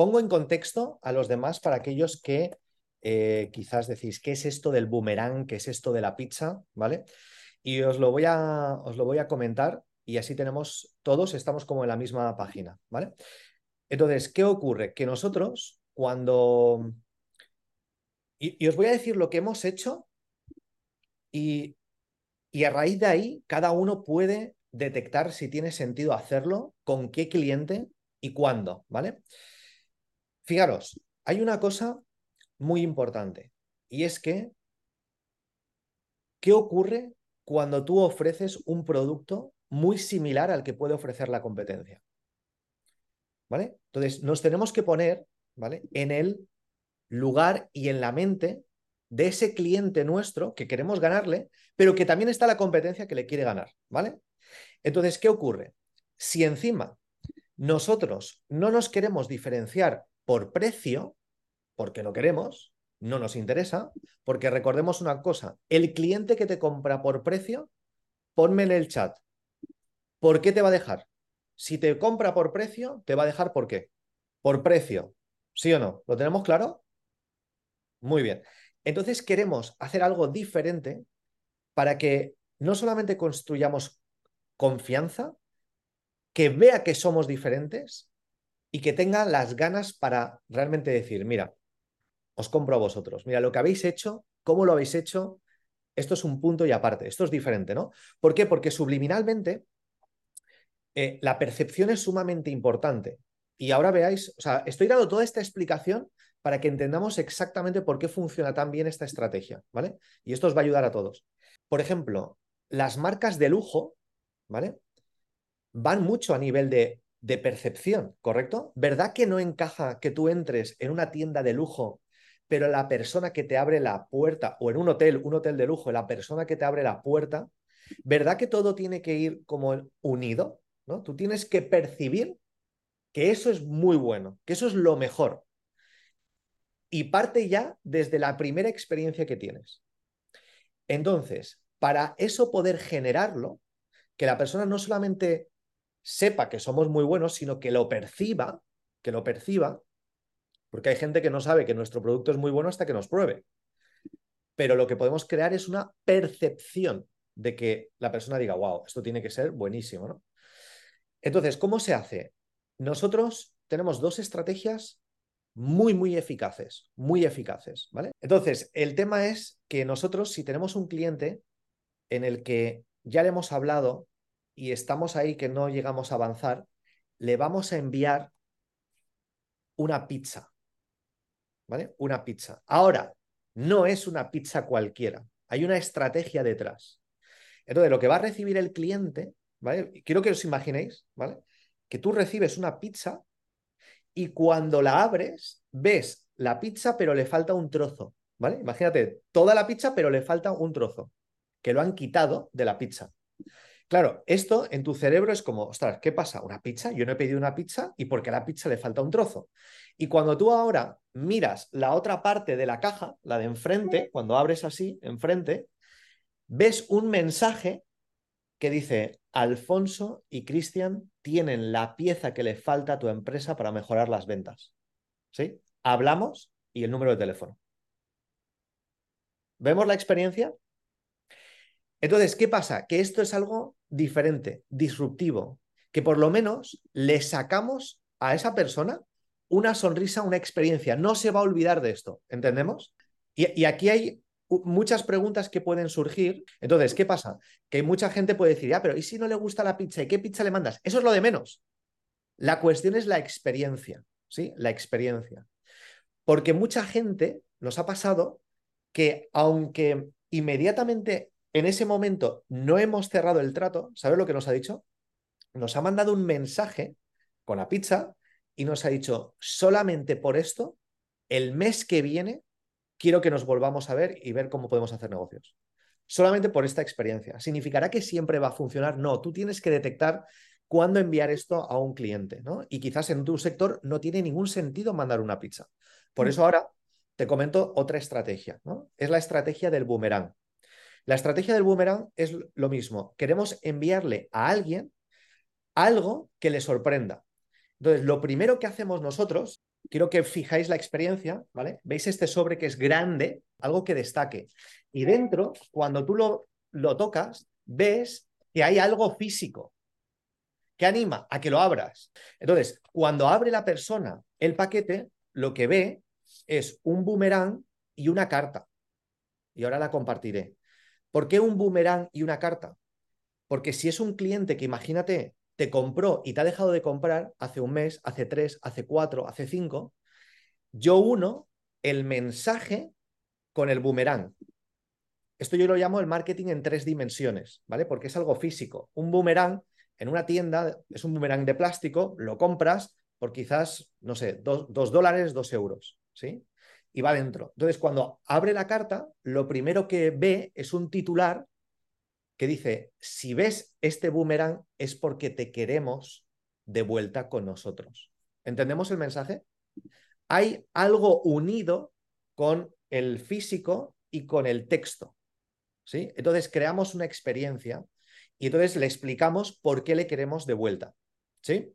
pongo en contexto a los demás para aquellos que eh, quizás decís, ¿qué es esto del boomerang? ¿Qué es esto de la pizza? ¿Vale? Y os lo voy a, os lo voy a comentar y así tenemos, todos estamos como en la misma página, ¿vale? Entonces, ¿qué ocurre? Que nosotros cuando... Y, os voy a decir lo que hemos hecho y, y a raíz de ahí cada uno puede detectar si tiene sentido hacerlo, con qué cliente y cuándo, ¿vale? Fijaros, hay una cosa muy importante y es que, ¿qué ocurre cuando tú ofreces un producto muy similar al que puede ofrecer la competencia? ¿Vale? Entonces, nos tenemos que poner, ¿vale? En el lugar y en la mente de ese cliente nuestro que queremos ganarle, pero que también está la competencia que le quiere ganar, ¿vale? Entonces, ¿qué ocurre? Si encima nosotros no nos queremos diferenciar por precio, porque no queremos, no nos interesa, porque recordemos una cosa, el cliente que te compra por precio, ponme en el chat, ¿por qué te va a dejar? Si te compra por precio, te va a dejar por qué? Por precio, ¿sí o no? ¿Lo tenemos claro? Muy bien. Entonces queremos hacer algo diferente para que no solamente construyamos confianza, que vea que somos diferentes y que tenga las ganas para realmente decir, mira, os compro a vosotros, mira, lo que habéis hecho, cómo lo habéis hecho, esto es un punto y aparte, esto es diferente, ¿no? ¿Por qué? Porque subliminalmente eh, la percepción es sumamente importante. Y ahora veáis, o sea, estoy dando toda esta explicación para que entendamos exactamente por qué funciona tan bien esta estrategia, ¿vale? Y esto os va a ayudar a todos. Por ejemplo, las marcas de lujo, ¿vale? Van mucho a nivel de, de percepción, ¿correcto? ¿Verdad que no encaja que tú entres en una tienda de lujo, pero la persona que te abre la puerta, o en un hotel, un hotel de lujo, la persona que te abre la puerta, ¿verdad que todo tiene que ir como unido? ¿no? Tú tienes que percibir que eso es muy bueno, que eso es lo mejor. Y parte ya desde la primera experiencia que tienes. Entonces, para eso poder generarlo, que la persona no solamente sepa que somos muy buenos, sino que lo perciba, que lo perciba, porque hay gente que no sabe que nuestro producto es muy bueno hasta que nos pruebe. Pero lo que podemos crear es una percepción de que la persona diga, wow, esto tiene que ser buenísimo, ¿no? Entonces, ¿cómo se hace? Nosotros tenemos dos estrategias muy, muy eficaces, muy eficaces, ¿vale? Entonces, el tema es que nosotros, si tenemos un cliente en el que ya le hemos hablado y estamos ahí que no llegamos a avanzar, le vamos a enviar una pizza, ¿vale? Una pizza. Ahora, no es una pizza cualquiera, hay una estrategia detrás. Entonces, lo que va a recibir el cliente, ¿vale? Quiero que os imaginéis, ¿vale? Que tú recibes una pizza y cuando la abres, ves la pizza, pero le falta un trozo, ¿vale? Imagínate, toda la pizza, pero le falta un trozo que lo han quitado de la pizza. Claro, esto en tu cerebro es como, ostras, ¿qué pasa? ¿Una pizza? Yo no he pedido una pizza y porque a la pizza le falta un trozo. Y cuando tú ahora miras la otra parte de la caja, la de enfrente, cuando abres así, enfrente, ves un mensaje que dice, Alfonso y Cristian tienen la pieza que le falta a tu empresa para mejorar las ventas. ¿Sí? Hablamos y el número de teléfono. ¿Vemos la experiencia? Entonces, ¿qué pasa? Que esto es algo diferente, disruptivo, que por lo menos le sacamos a esa persona una sonrisa, una experiencia. No se va a olvidar de esto, ¿entendemos? Y, aquí hay muchas preguntas que pueden surgir. Entonces, ¿qué pasa? Que mucha gente puede decir, ya, pero ¿y si no le gusta la pizza? ¿Y qué pizza le mandas? Eso es lo de menos. La cuestión es la experiencia, ¿sí? La experiencia. Porque mucha gente nos ha pasado que aunque inmediatamente en ese momento no hemos cerrado el trato, ¿sabes lo que nos ha dicho? Nos ha mandado un mensaje con la pizza y nos ha dicho, solamente por esto, el mes que viene, quiero que nos volvamos a ver y ver cómo podemos hacer negocios. Solamente por esta experiencia. ¿Significará que siempre va a funcionar? No, tú tienes que detectar cuándo enviar esto a un cliente, ¿no? Y quizás en tu sector no tiene ningún sentido mandar una pizza. Por mm. eso ahora te comento otra estrategia, ¿no? Es la estrategia del boomerang. La estrategia del boomerang es lo mismo. Queremos enviarle a alguien algo que le sorprenda. Entonces, lo primero que hacemos nosotros quiero que fijáis la experiencia, ¿vale? ¿Veis este sobre que es grande? Algo que destaque. Y dentro, cuando tú lo, lo tocas, ves que hay algo físico que anima a que lo abras. Entonces, cuando abre la persona el paquete, lo que ve es un boomerang y una carta. Y ahora la compartiré. ¿Por qué un boomerang y una carta? Porque si es un cliente que imagínate te compró y te ha dejado de comprar hace un mes, hace tres, hace cuatro, hace cinco, yo uno el mensaje con el boomerang. Esto yo lo llamo el marketing en tres dimensiones, ¿vale? Porque es algo físico. Un boomerang en una tienda es un boomerang de plástico, lo compras por quizás, no sé, dos, dólares, dos euros, ¿sí? Y va dentro. Entonces, cuando abre la carta, lo primero que ve es un titular que dice, si ves este boomerang es porque te queremos de vuelta con nosotros. ¿Entendemos el mensaje? Hay algo unido con el físico y con el texto. Entonces creamos una experiencia y entonces le explicamos por qué le queremos de vuelta, ¿sí?